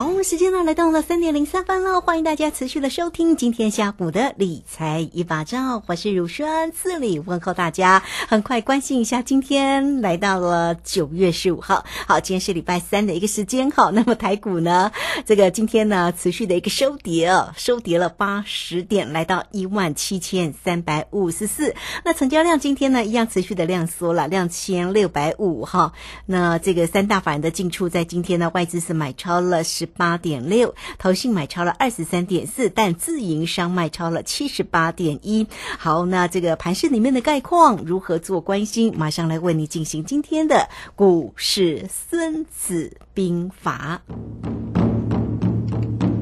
好，时间呢来到了三点零三分了，欢迎大家持续的收听今天下午的理财一把照，我是乳酸，这里问候大家。很快关心一下，今天来到了九月十五号，好，今天是礼拜三的一个时间哈。那么台股呢，这个今天呢持续的一个收跌，收跌了八十点，来到一万七千三百五十四。那成交量今天呢一样持续的量缩了，两千六百五哈。那这个三大法人的进出在今天呢，外资是买超了十。八点六，投信买超了二十三点四，但自营商卖超了七十八点一。好，那这个盘市里面的概况如何做关心？马上来为你进行今天的股市孙子兵法。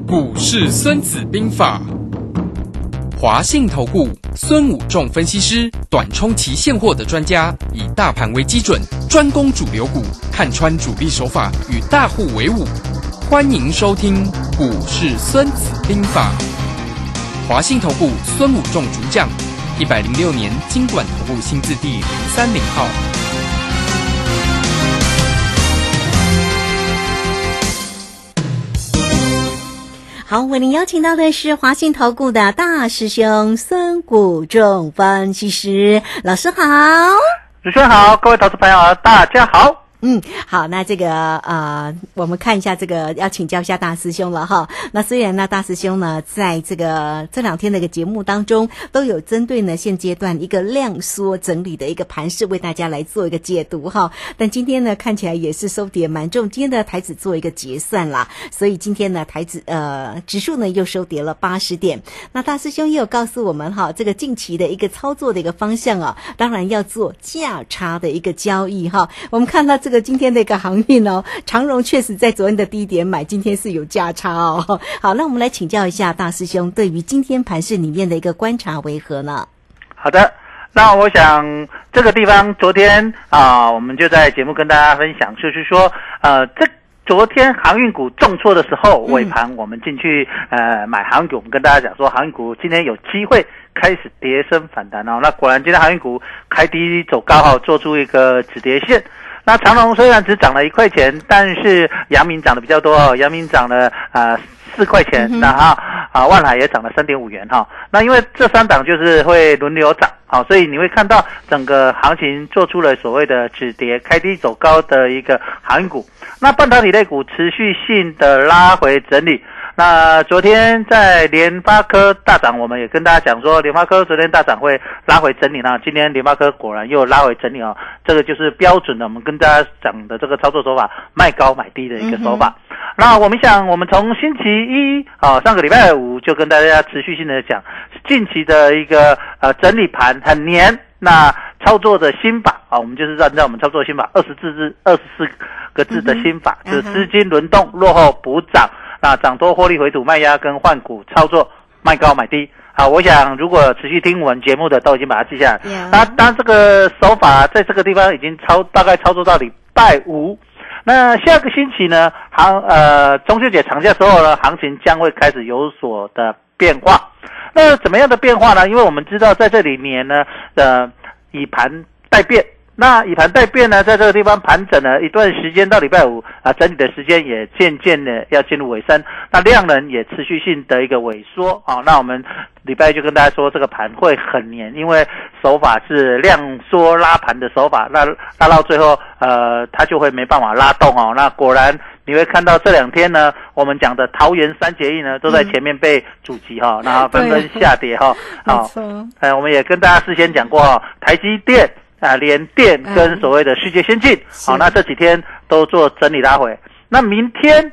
股市孙子兵法，华信投顾孙武仲分析师，短冲期现货的专家，以大盘为基准，专攻主流股，看穿主力手法，与大户为伍。欢迎收听《股市孙子兵法》，华信投顾孙武仲主讲，一百零六年经管投顾新字第零三零号。好，为您邀请到的是华信投顾的大师兄孙武仲分析师老师好，主持人好，各位投资朋友大家好。嗯，好，那这个呃，我们看一下这个，要请教一下大师兄了哈。那虽然呢，大师兄呢，在这个这两天的一个节目当中，都有针对呢现阶段一个量缩整理的一个盘势，为大家来做一个解读哈。但今天呢，看起来也是收跌蛮重，今天的台子做一个结算啦，所以今天呢，台子呃指数呢又收跌了八十点。那大师兄也有告诉我们哈，这个近期的一个操作的一个方向啊，当然要做价差的一个交易哈。我们看到。这个今天的一个航运哦，长荣确实在昨天的低点买，今天是有价差哦。好，那我们来请教一下大师兄，对于今天盘市里面的一个观察为何呢？好的，那我想这个地方昨天啊，我们就在节目跟大家分享，就是说呃，这昨天航运股重挫的时候，尾盘我们进去呃买航运股，我们跟大家讲说航运股今天有机会开始跌升反弹哦。那果然今天航运股开低走高哈，做出一个止跌线。那长隆虽然只涨了一块钱，但是阳明涨的比较多哦，阳明涨了啊四块钱，那哈啊万海也涨了三点五元哈。那因为这三档就是会轮流涨，好，所以你会看到整个行情做出了所谓的止跌开低走高的一个航运股。那半导体类股持续性的拉回整理。那昨天在联发科大涨，我们也跟大家讲说，联发科昨天大涨会拉回整理呢。今天联发科果然又拉回整理哦，这个就是标准的我们跟大家讲的这个操作手法，卖高买低的一个手法。那我们想，我们从星期一啊，上个礼拜五就跟大家持续性的讲，近期的一个呃整理盘很黏，那操作的心法啊，我们就是按照我们操作心法二十字字二十四个字的心法，就是资金轮动落后补涨。那涨多获利回吐卖压跟换股操作卖高买低，好，我想如果持续听我们节目的都已经把它记下来。那当这个手法在这个地方已经操大概操作到礼拜五，那下个星期呢行呃中秋节长假之后呢，行情将会开始有所的变化。那怎么样的变化呢？因为我们知道在这里面呢，呃以盘待变。那以盘待变呢，在这个地方盘整了一段时间，到礼拜五啊，整理的时间也渐渐的要进入尾声。那量能也持续性的一个萎缩啊。那我们礼拜就跟大家说，这个盘会很黏，因为手法是量缩拉盘的手法。那拉到最后，呃，它就会没办法拉动哦。那果然你会看到这两天呢，我们讲的桃园三结义呢，都在前面被阻击哈，然后纷纷下跌哈。好，呃，我们也跟大家事先讲过哈，台积电。啊，联电跟所谓的世界先进，好，那这几天都做整理拉回。那明天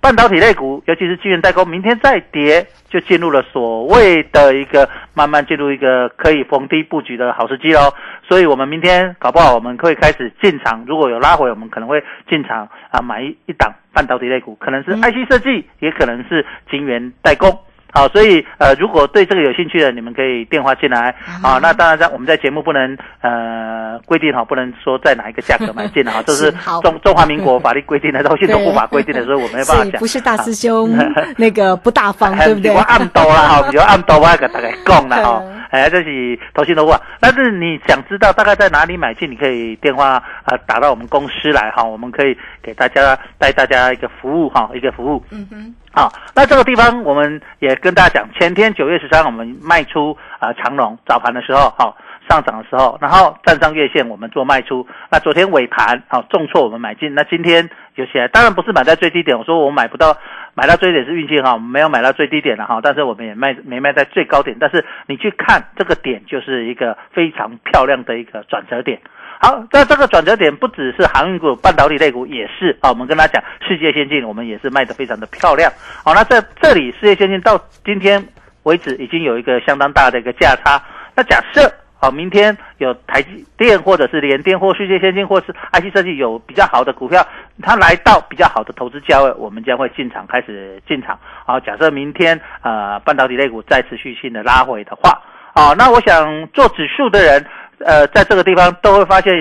半导体类股，尤其是晶圆代工，明天再跌，就进入了所谓的一个慢慢进入一个可以逢低布局的好时机喽。所以，我们明天搞不好我们会开始进场，如果有拉回，我们可能会进场啊，买一一档半导体类股，可能是 IC 设计，也可能是晶圆代工。好，所以呃，如果对这个有兴趣的，你们可以电话进来啊。那当然，在我们在节目不能呃规定哈，不能说在哪一个价格买进哈，这是中中华民国法律规定的，都是都不法规定的，所以我没办法讲。不是大师兄那个不大方，对不对？比较暗斗了哈，比较暗斗我跟大家讲了哈。哎，这是投信的话。但是你想知道大概在哪里买进，你可以电话啊打到我们公司来哈，我们可以给大家带大家一个服务哈，一个服务。嗯哼。好，那这个地方我们也跟大家讲，前天九月十三我们卖出啊长龙早盘的时候哈。上涨的时候，然后站上月线，我们做卖出。那昨天尾盘好重挫，我们买进。那今天有起来，当然不是买在最低点。我说我买不到，买到最低点是运气哈，没有买到最低点了哈。但是我们也卖没卖在最高点。但是你去看这个点，就是一个非常漂亮的一个转折点。好，在这个转折点，不只是航运股、半导体类股也是啊。我们跟他讲，世界先进，我们也是卖的非常的漂亮。好，那在这里，世界先进到今天为止已经有一个相当大的一个价差。那假设。好，明天有台积电或者是联电或世界先进或是 IC 设计有比较好的股票，它来到比较好的投资价位，我们将会进场开始进场。好，假设明天呃半导体类股再持续性的拉回的话，好，那我想做指数的人，呃，在这个地方都会发现，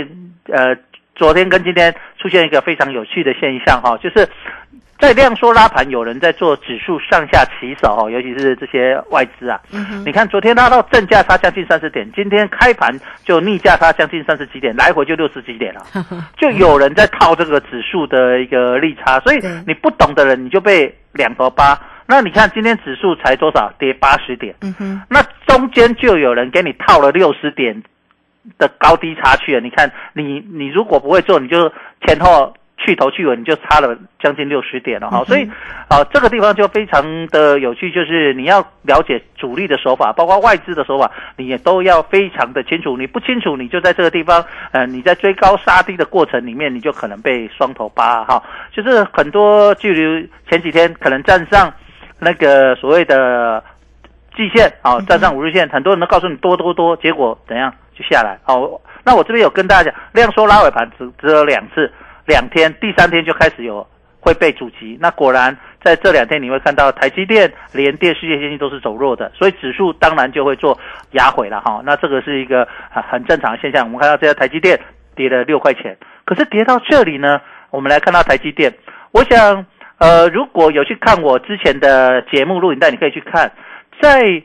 呃，昨天跟今天出现一个非常有趣的现象哈，就是。在量缩拉盘，有人在做指数上下起手哦，尤其是这些外资啊。你看，昨天拉到正价差将近三十点，今天开盘就逆价差将近三十几点，来回就六十几点了。就有人在套这个指数的一个利差，所以你不懂的人你就被两头扒。那你看今天指数才多少，跌八十点。嗯那中间就有人给你套了六十点的高低差去了。你看，你你如果不会做，你就前后。去头去尾，你就差了将近六十点了哈，所以，啊，这个地方就非常的有趣，就是你要了解主力的手法，包括外资的手法，你也都要非常的清楚。你不清楚，你就在这个地方，呃，你在追高杀低的过程里面，你就可能被双头扒哈。就是很多距离前几天可能站上那个所谓的季线啊，站上五日线，很多人都告诉你多多多，结果怎样就下来。好，那我这边有跟大家讲，量缩拉尾盘只只有两次。两天，第三天就开始有会被阻击。那果然在这两天，你会看到台积电、联电、世界先进都是走弱的，所以指数当然就会做压回了哈。那这个是一个很很正常的现象。我们看到这家台积电跌了六块钱，可是跌到这里呢，我们来看到台积电。我想，呃，如果有去看我之前的节目录影带，你可以去看，在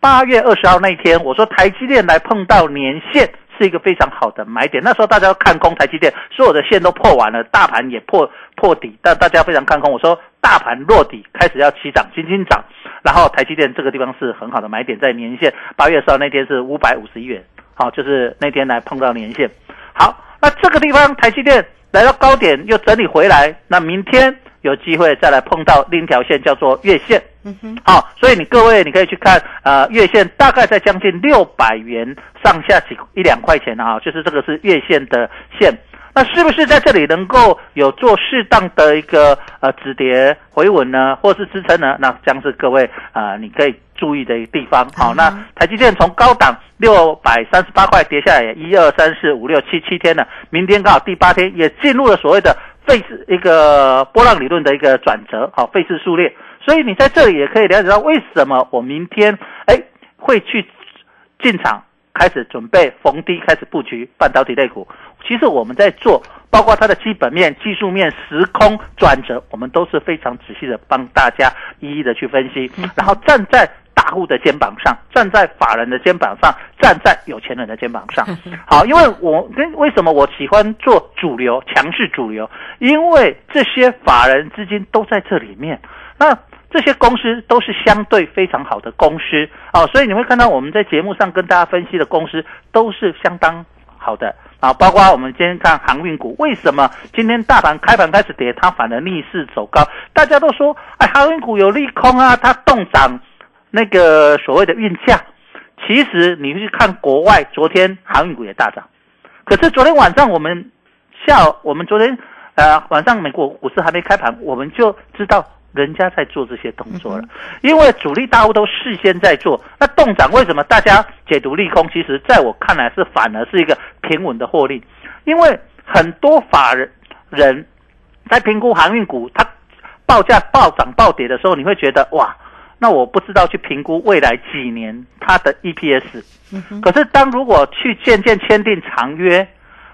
八月二十号那天，我说台积电来碰到年线。是一个非常好的买点。那时候大家看空台积电，所有的线都破完了，大盘也破破底，但大家非常看空。我说大盘落底，开始要起涨，轻轻涨。然后台积电这个地方是很好的买点，在年线八月十号那天是五百五十一元，好，就是那天来碰到年线。好，那这个地方台积电来到高点又整理回来，那明天。有机会再来碰到另一条线，叫做月线。嗯哼，好，所以你各位你可以去看，呃，月线大概在将近六百元上下几一两块钱啊，就是这个是月线的线。那是不是在这里能够有做适当的一个呃止跌回稳呢，或是支撑呢？那将是各位啊，你可以注意的一个地方。好，那台积电从高档六百三十八块跌下来，一二三四五六七七天了，明天刚好第八天也进入了所谓的。费氏一个波浪理论的一个转折，好，费氏数列，所以你在这里也可以了解到为什么我明天哎会去进场开始准备逢低开始布局半导体类股。其实我们在做，包括它的基本面、技术面、时空转折，我们都是非常仔细的帮大家一一的去分析，然后站在。大户的肩膀上，站在法人的肩膀上，站在有钱人的肩膀上。好，因为我跟为什么我喜欢做主流强势主流？因为这些法人资金都在这里面。那这些公司都是相对非常好的公司啊，所以你会看到我们在节目上跟大家分析的公司都是相当好的啊。包括我们今天看航运股，为什么今天大盘开盘开始跌，它反而逆势走高？大家都说，哎，航运股有利空啊，它动涨。那个所谓的运价，其实你去看国外，昨天航运股也大涨，可是昨天晚上我们下，我们昨天呃晚上美国股市还没开盘，我们就知道人家在做这些动作了，因为主力大户都事先在做。那动涨为什么大家解读利空？其实在我看来是反而是一个平稳的获利，因为很多法人人在评估航运股，它报价暴涨暴跌的时候，你会觉得哇。那我不知道去评估未来几年它的 EPS，可是当如果去渐渐签订长约，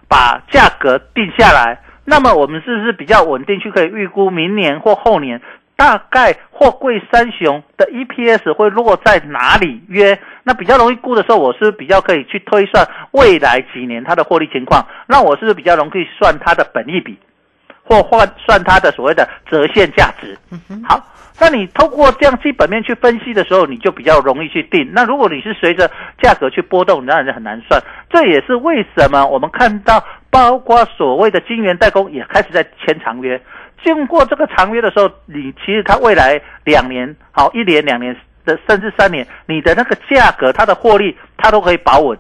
把价格定下来，那么我们是不是比较稳定去可以预估明年或后年大概货柜三雄的 EPS 会落在哪里？约那比较容易估的时候，我是比较可以去推算未来几年它的获利情况。那我是不是比较容易算它的本益比，或换算它的所谓的折现价值？好，那你透过这样基本面去分析的时候，你就比较容易去定。那如果你是随着价格去波动，当然是很难算。这也是为什么我们看到，包括所谓的晶圆代工也开始在签长约。经过这个长约的时候，你其实它未来两年，好一年、两年的甚至三年，你的那个价格、它的获利，它都可以保稳。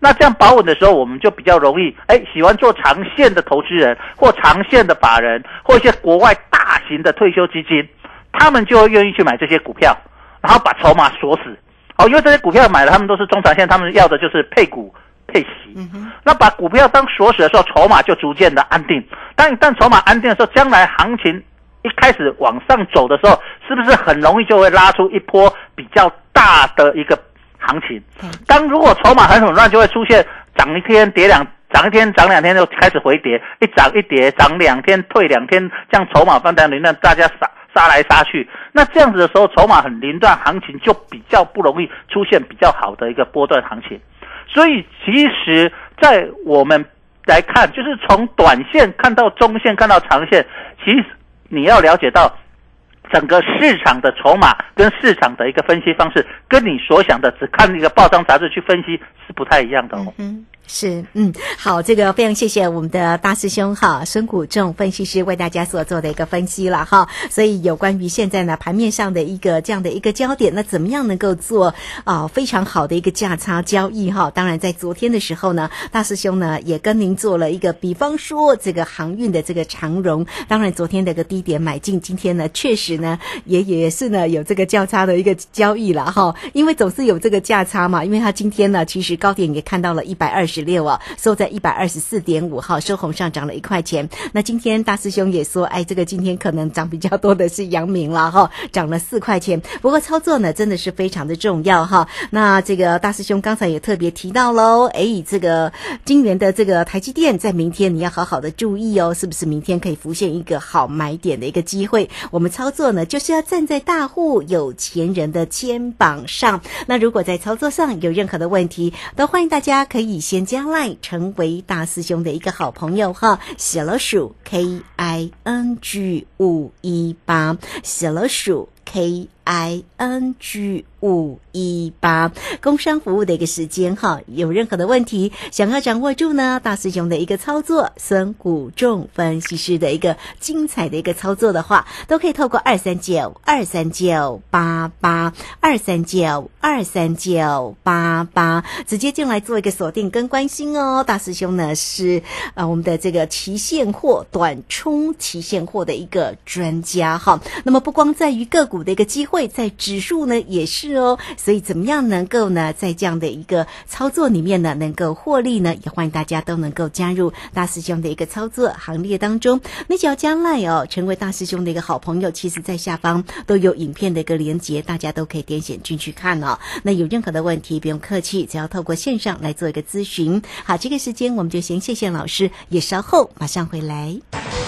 那这样保稳的时候，我们就比较容易，哎，喜欢做长线的投资人或长线的法人，或一些国外大型的退休基金，他们就会愿意去买这些股票，然后把筹码锁死。哦，因为这些股票买了，他们都是中长线，他们要的就是配股。配息，那把股票当锁死的时候，筹码就逐渐的安定。当一旦筹码安定的时候，将来行情一开始往上走的时候，是不是很容易就会拉出一波比较大的一个行情？当如果筹码很混乱，就会出现涨一天跌两，涨一天涨两天就开始回跌，一涨一跌，涨两天退两天，这样筹码放在凌乱，大家杀杀来杀去。那这样子的时候，筹码很凌乱，行情就比较不容易出现比较好的一个波段行情。所以，其实，在我们来看，就是从短线看到中线，看到长线，其实你要了解到整个市场的筹码跟市场的一个分析方式，跟你所想的只看那个报章杂志去分析是不太一样的哦。是，嗯，好，这个非常谢谢我们的大师兄哈，孙谷仲分析师为大家所做的一个分析了哈。所以有关于现在呢盘面上的一个这样的一个焦点，那怎么样能够做啊非常好的一个价差交易哈？当然在昨天的时候呢，大师兄呢也跟您做了一个，比方说这个航运的这个长荣，当然昨天的一个低点买进，今天呢确实呢也也是呢有这个价差的一个交易了哈，因为总是有这个价差嘛，因为它今天呢其实高点也看到了一百二十。十六啊，收在一百二十四点五号，收红上涨了一块钱。那今天大师兄也说，哎，这个今天可能涨比较多的是阳明了哈，涨了四块钱。不过操作呢，真的是非常的重要哈。那这个大师兄刚才也特别提到喽，哎，这个今年的这个台积电在明天你要好好的注意哦，是不是明天可以浮现一个好买点的一个机会？我们操作呢，就是要站在大户有钱人的肩膀上。那如果在操作上有任何的问题，都欢迎大家可以先。将来成为大师兄的一个好朋友哈，小老鼠 K I N G 五一八，小老鼠 K I N G。五一八工商服务的一个时间哈，有任何的问题想要掌握住呢？大师兄的一个操作，孙谷仲分析师的一个精彩的一个操作的话，都可以透过二三九二三九八八二三九二三九八八直接进来做一个锁定跟关心哦。大师兄呢是啊我们的这个期现货短冲期现货的一个专家哈。那么不光在于个股的一个机会，会在指数呢也是。哦，所以怎么样能够呢，在这样的一个操作里面呢，能够获利呢？也欢迎大家都能够加入大师兄的一个操作行列当中。你只要将来哦，成为大师兄的一个好朋友，其实在下方都有影片的一个连接，大家都可以点选进去看哦。那有任何的问题，不用客气，只要透过线上来做一个咨询。好，这个时间我们就先谢谢老师，也稍后马上回来。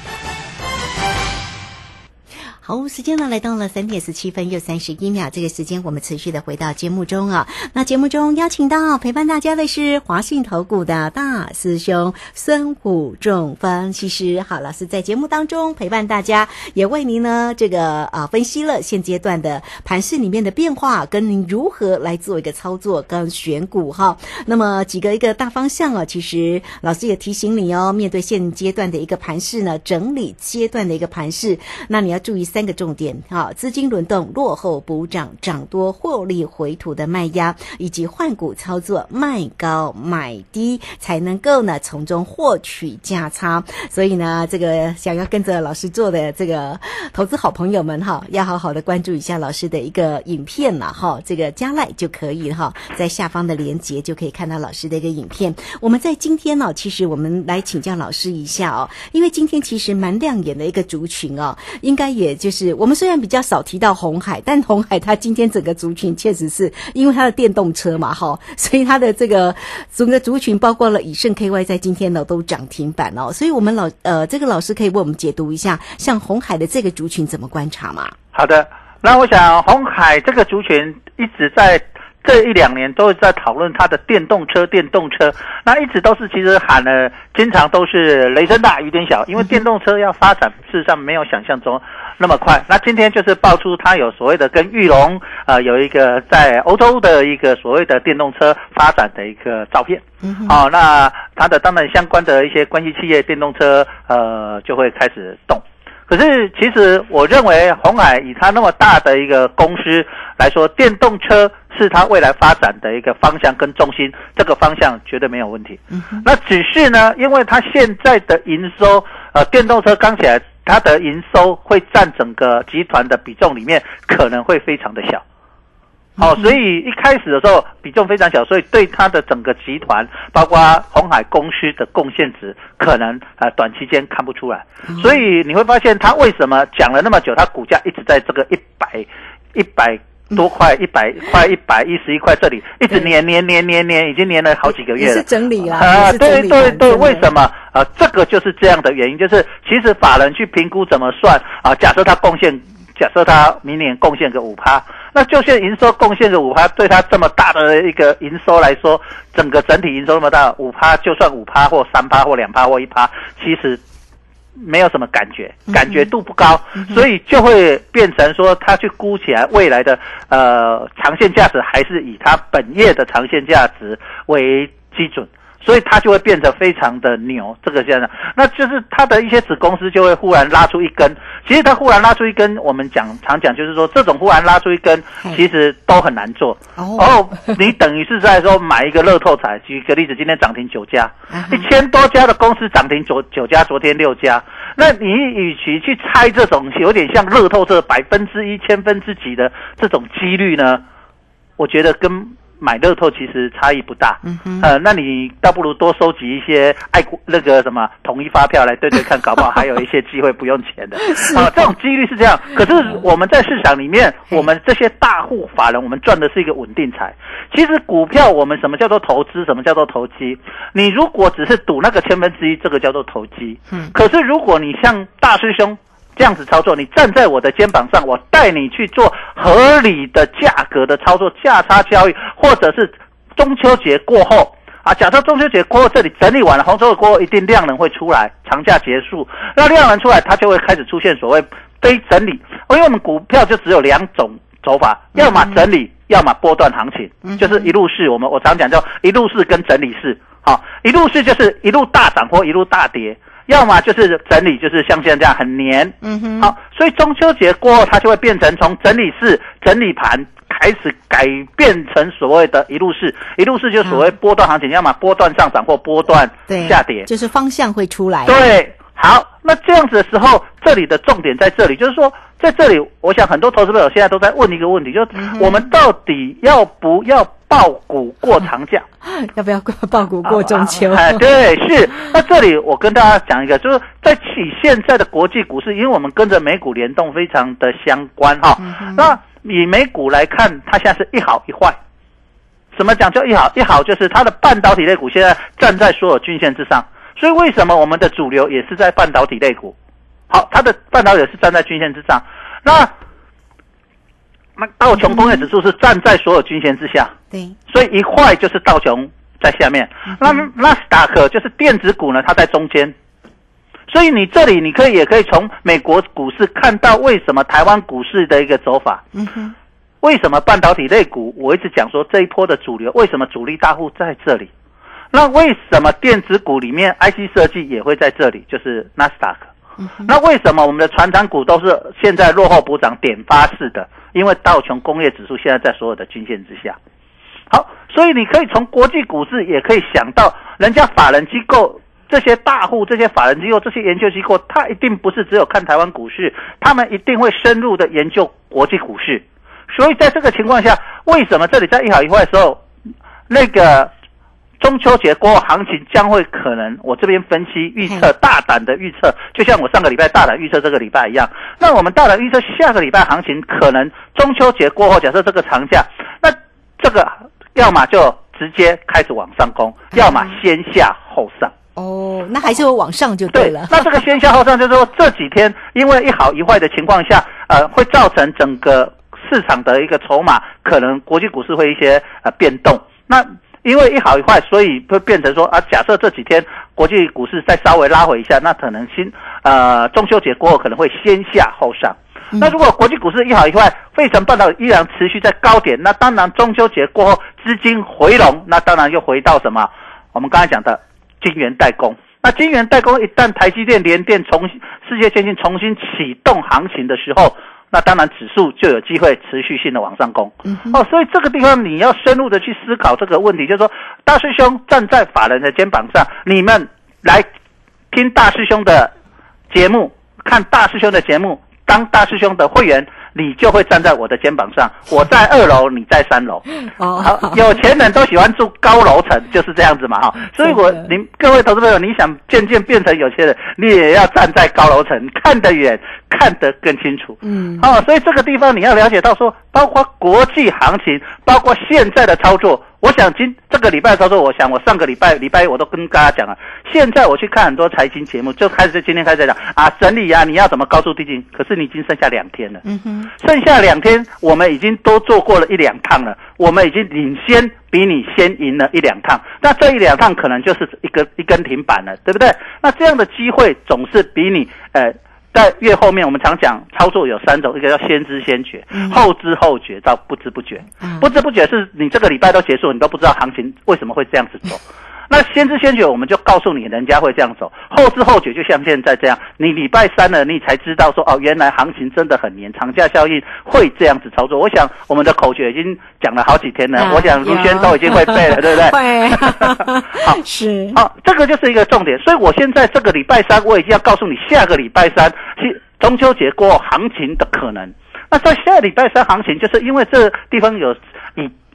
好，时间呢来到了三点十七分又三十一秒。这个时间我们持续的回到节目中啊。那节目中邀请到陪伴大家的是华信投顾的大师兄孙虎仲分析师。好，老师在节目当中陪伴大家，也为您呢这个啊分析了现阶段的盘市里面的变化，跟您如何来做一个操作跟选股哈。那么几个一个大方向啊，其实老师也提醒你哦，面对现阶段的一个盘市呢，整理阶段的一个盘市，那你要注意。三个重点哈，资金轮动落后补涨，涨多获利回吐的卖压，以及换股操作卖高买低，才能够呢从中获取价差。所以呢，这个想要跟着老师做的这个投资好朋友们哈，要好好的关注一下老师的一个影片了哈，这个加赖就可以哈，在下方的连接就可以看到老师的一个影片。我们在今天呢，其实我们来请教老师一下哦，因为今天其实蛮亮眼的一个族群哦，应该也就是我们虽然比较少提到红海，但红海它今天整个族群确实是因为它的电动车嘛哈，所以它的这个整个族群包括了以盛 KY 在今天呢都涨停板哦，所以我们老呃这个老师可以为我们解读一下，像红海的这个族群怎么观察吗？好的，那我想红海这个族群一直在。这一两年都在讨论它的电动车，电动车，那一直都是其实喊了，经常都是雷声大雨点小，因为电动车要发展，事实上没有想象中那么快。那今天就是爆出它有所谓的跟玉龙呃有一个在欧洲的一个所谓的电动车发展的一个照片，好，那它的当然相关的一些关系企业电动车呃就会开始动。可是，其实我认为红海以它那么大的一个公司来说，电动车是它未来发展的一个方向跟重心，这个方向绝对没有问题。嗯那只是呢，因为它现在的营收，呃，电动车刚起来，它的营收会占整个集团的比重里面可能会非常的小。哦，所以一开始的时候比重非常小，所以对它的整个集团，包括红海公司的贡献值，可能呃短期间看不出来。所以你会发现，它为什么讲了那么久，它股价一直在这个一百一百多块、一百块、一百一十一块这里，一直粘粘粘粘粘，已经粘了好几个月了。是整理啦。啊，对对对，为什么？啊，这个就是这样的原因，就是其实法人去评估怎么算啊？假设他贡献。假设他明年贡献个五趴，那就算营收贡献的五趴，对它这么大的一个营收来说，整个整体营收那么大，五趴就算五趴或三趴或两趴或一趴，其实没有什么感觉，感觉度不高，所以就会变成说，它去估起来未来的呃长线价值，还是以它本业的长线价值为基准。所以它就会变得非常的牛，这个现象，那就是它的一些子公司就会忽然拉出一根。其实它忽然拉出一根，我们讲常讲就是说，这种忽然拉出一根，其实都很难做。哦，你等于是在说买一个乐透彩。举个例子，今天涨停九家，一千多家的公司涨停九九家，昨天六家。那你与其去猜这种有点像乐透这百分之一、千分之几的这种几率呢？我觉得跟。买乐透其实差异不大，呃，那你倒不如多收集一些爱国那个什么统一发票来对对看，搞不好还有一些机会不用钱的 啊，这种几率是这样。可是我们在市场里面，我们这些大户法人，我们赚的是一个稳定财。其实股票我们什么叫做投资，什么叫做投机？你如果只是赌那个千分之一，这个叫做投机。嗯，可是如果你像大师兄。这样子操作，你站在我的肩膀上，我带你去做合理的价格的操作，价差交易，或者是中秋节过后啊，假设中秋节过后这里整理完了，红周过后一定量能会出来，长假结束，那量能出来，它就会开始出现所谓非整理，因为我们股票就只有两种走法，要么整理，要么波段行情，就是一路式，我们我常讲叫一路式跟整理式，好，一路式就是一路大涨或一路大跌。要么就是整理，就是像现在这样很黏，嗯哼，好，所以中秋节过后，它就会变成从整理式、整理盘开始改变成所谓的一路式，一路式就所谓波段行情，要么波段上涨或波段下跌，就是方向会出来。对，好，那这样子的时候，这里的重点在这里，就是说，在这里，我想很多投资朋友现在都在问一个问题，就是我们到底要不要？爆股过长假，要不要过爆股过中秋？哎，对，是。那这里我跟大家讲一个，就是在起现在的国际股市，因为我们跟着美股联动，非常的相关哈。那以美股来看，它现在是一好一坏。什么讲叫一好？一好就是它的半导体类股现在站在所有均线之上，所以为什么我们的主流也是在半导体类股？好，它的半导体是站在均线之上。那那道琼工业指数是站在所有均线之下，对，所以一坏就是道琼在下面。那纳斯达克就是电子股呢，它在中间。所以你这里你可以也可以从美国股市看到为什么台湾股市的一个走法。嗯哼，为什么半导体类股？我一直讲说这一波的主流，为什么主力大户在这里？那为什么电子股里面 IC 设计也会在这里？就是纳斯达克。那为什么我们的船长股都是现在落后补涨点发式的？因为道琼工业指数现在在所有的均线之下。好，所以你可以从国际股市也可以想到，人家法人机构这些大户、这些法人机构、这些研究机构，他一定不是只有看台湾股市，他们一定会深入的研究国际股市。所以在这个情况下，为什么这里在一好一坏的时候，那个中秋节过后行情将会可能，我这边分析预测大胆的预测，就像我上个礼拜大胆预测这个礼拜一样。那我们大胆预测下个礼拜行情可能中秋节过后，假设这个长假，那这个要么就直接开始往上攻，要么先下后上。哦，那还是会往上就对了。那这个先下后上，就是说这几天因为一好一坏的情况下，呃，会造成整个市场的一个筹码可能国际股市会一些呃变动。那因为一好一坏，所以会变成说啊，假设这几天国际股市再稍微拉回一下，那可能新呃中秋节过后可能会先下后上。那如果国际股市一好一坏，费城半导体依然持续在高点，那当然中秋节过后资金回笼，那当然又回到什么？我们刚才讲的晶圆代工。那晶圆代工一旦台积电、联电重新世界先进重新启动行情的时候。那当然，指数就有机会持续性的往上攻。哦，所以这个地方你要深入的去思考这个问题，就是说，大师兄站在法人的肩膀上，你们来听大师兄的节目，看大师兄的节目，当大师兄的会员。你就会站在我的肩膀上，我在二楼，你在三楼。哦，好，有钱人都喜欢住高楼层，就是这样子嘛，哈。所以，我您各位投资朋友，你想渐渐变成有钱人，你也要站在高楼层，看得远，看得更清楚。嗯，哦，所以这个地方你要了解到说，包括国际行情，包括现在的操作。我想今这个礼拜操作，我想我上个礼拜礼拜一我都跟大家讲了。现在我去看很多财经节目，就开始今天开始讲啊，整理啊，你要怎么高出低进？可是你已经剩下两天了，嗯哼，剩下两天我们已经都做过了一两趟了，我们已经领先比你先赢了一两趟。那这一两趟可能就是一个一根停板了，对不对？那这样的机会总是比你呃。在越后面，我们常讲操作有三种，一个叫先知先觉，后知后觉到不知不觉。不知不觉是你这个礼拜都结束，你都不知道行情为什么会这样子走。那先知先觉，我们就告诉你，人家会这样走；后知后觉，就像现在这样，你礼拜三了，你才知道说哦，原来行情真的很黏，长假效应会这样子操作。我想我们的口诀已经讲了好几天了，我想卢轩都已经会背了，对不对？会。好，是。好，这个就是一个重点。所以我现在这个礼拜三，我已经要告诉你，下个礼拜三是中秋节过后行情的可能。那在下礼拜三行情，就是因为这地方有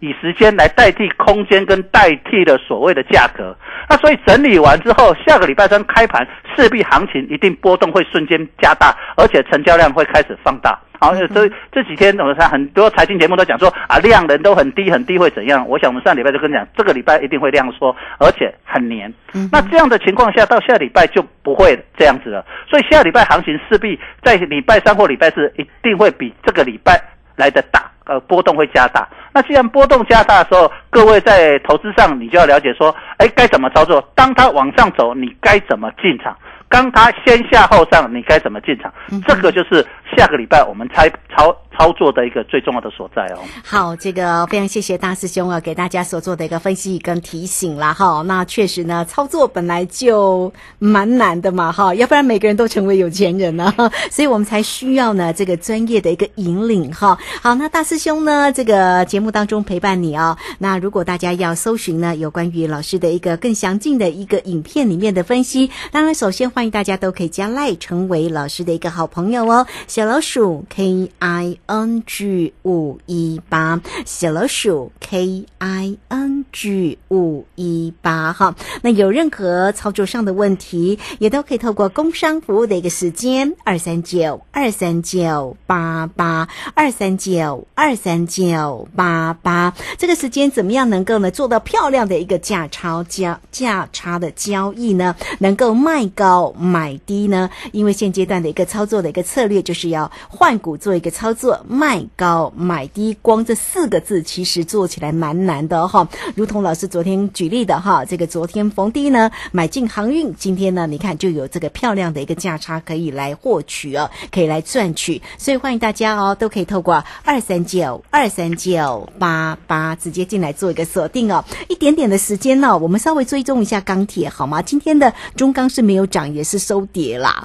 以。时间来代替空间，跟代替了所谓的价格。那所以整理完之后，下个礼拜三开盘，势必行情一定波动会瞬间加大，而且成交量会开始放大。好，这这几天我们看很多财经节目都讲说啊，量能都很低很低会怎样？我想我们上礼拜就跟你讲，这个礼拜一定会量缩，而且很黏。那这样的情况下，到下礼拜就不会这样子了。所以下礼拜行情势必在礼拜三或礼拜四一定会比这个礼拜来的大。呃，波动会加大。那既然波动加大的时候，各位在投资上，你就要了解说，哎，该怎么操作？当它往上走，你该怎么进场？当它先下后上，你该怎么进场？这个就是下个礼拜我们猜操。操作的一个最重要的所在哦。好，这个非常谢谢大师兄啊，给大家所做的一个分析跟提醒啦。哈。那确实呢，操作本来就蛮难的嘛哈，要不然每个人都成为有钱人呢，所以我们才需要呢这个专业的一个引领哈。好，那大师兄呢，这个节目当中陪伴你哦。那如果大家要搜寻呢，有关于老师的一个更详尽的一个影片里面的分析，当然首先欢迎大家都可以加赖成为老师的一个好朋友哦。小老鼠 K I。N G 五一八小老鼠 K I N G 五一八哈，那有任何操作上的问题，也都可以透过工商服务的一个时间二三九二三九八八二三九二三九八八这个时间怎么样能够呢做到漂亮的一个价差价价差的交易呢？能够卖高买低呢？因为现阶段的一个操作的一个策略就是要换股做一个操作。卖高买低，光这四个字其实做起来蛮难的哈。如同老师昨天举例的哈，这个昨天逢低呢买进航运，今天呢你看就有这个漂亮的一个价差可以来获取哦，可以来赚取。所以欢迎大家哦，都可以透过二三九二三九八八直接进来做一个锁定哦。一点点的时间呢，我们稍微追踪一下钢铁好吗？今天的中钢是没有涨，也是收跌啦。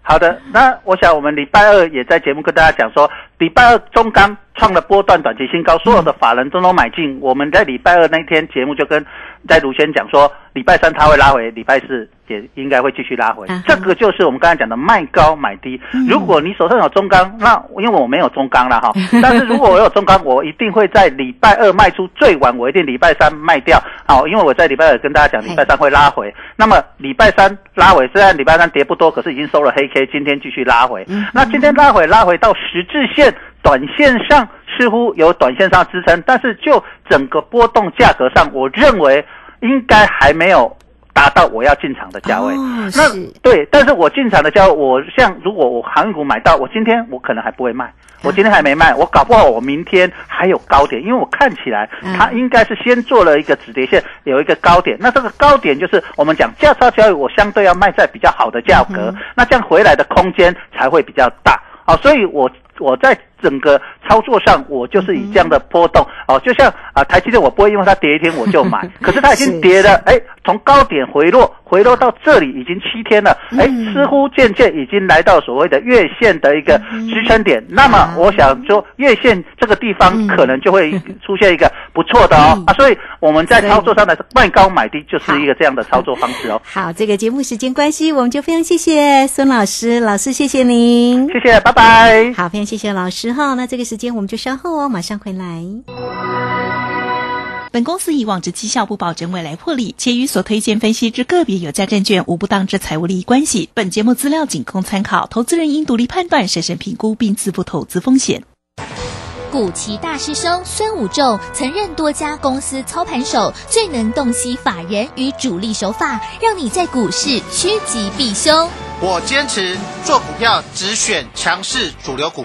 好的，那我想我们礼拜二也在节目跟大家讲说，礼拜二中钢创了波段短期新高，所有的法人都都买进。我们在礼拜二那天节目就跟在卢轩讲说，礼拜三它会拉回，礼拜四也应该会继续拉回。这个就是我们刚才讲的卖高买低。如果你手上有中钢，那因为我没有中钢了哈，但是如果我有中钢，我一定会在礼拜二卖出，最晚我一定礼拜三卖掉。好，因为我在礼拜二跟大家讲，礼拜三会拉回。那么礼拜三拉回，虽然礼拜三跌不多，可是已经收了黑 K，今天继续拉回。那今天拉回，拉回到十字线，短线上似乎有短线上支撑，但是就整个波动价格上，我认为应该还没有达到我要进场的价位。哦那是。对，但是我进场的价位，我像如果我航运股买到，我今天我可能还不会卖，我今天还没卖，我搞不好我明天还有高点，因为我看起来嗯。它应该是先做了一个止跌线，有一个高点，那这个高点就是我们讲价差交易，我相对要卖在比较好的价格，嗯。那这样回来的空间才会比较大。好，所以我我在整个操作上，我就是以这样的波动哦，就像啊台积电，我不会因为它跌一天我就买，可是它已经跌了，哎，从高点回落，回落到这里已经七天了，哎，嗯似乎渐渐已经来到所谓的月线的一个支撑点。那么我想说，月线这个地方嗯可能就会出现一个不错的哦嗯啊，所以我们在操作上的卖高买低就是一个这样的操作方式哦。好，这个节目时间关系，我们就非常谢谢孙老师，老师谢谢您。谢谢，拜拜。好，非常谢谢老师哈。那这个时间我们就稍后哦，马上回来。本公司以往之绩效不保证未来获利，且与所推荐分析之个别有价证券无不当之财务利益关系。本节目资料仅供参考，投资人应独立判断、审慎评估并自负投资风险。古奇大师兄孙武仲曾任多家公司操盘手，最能洞悉法人与主力手法，让你在股市趋吉避凶。我坚持做股票只选强势主流股，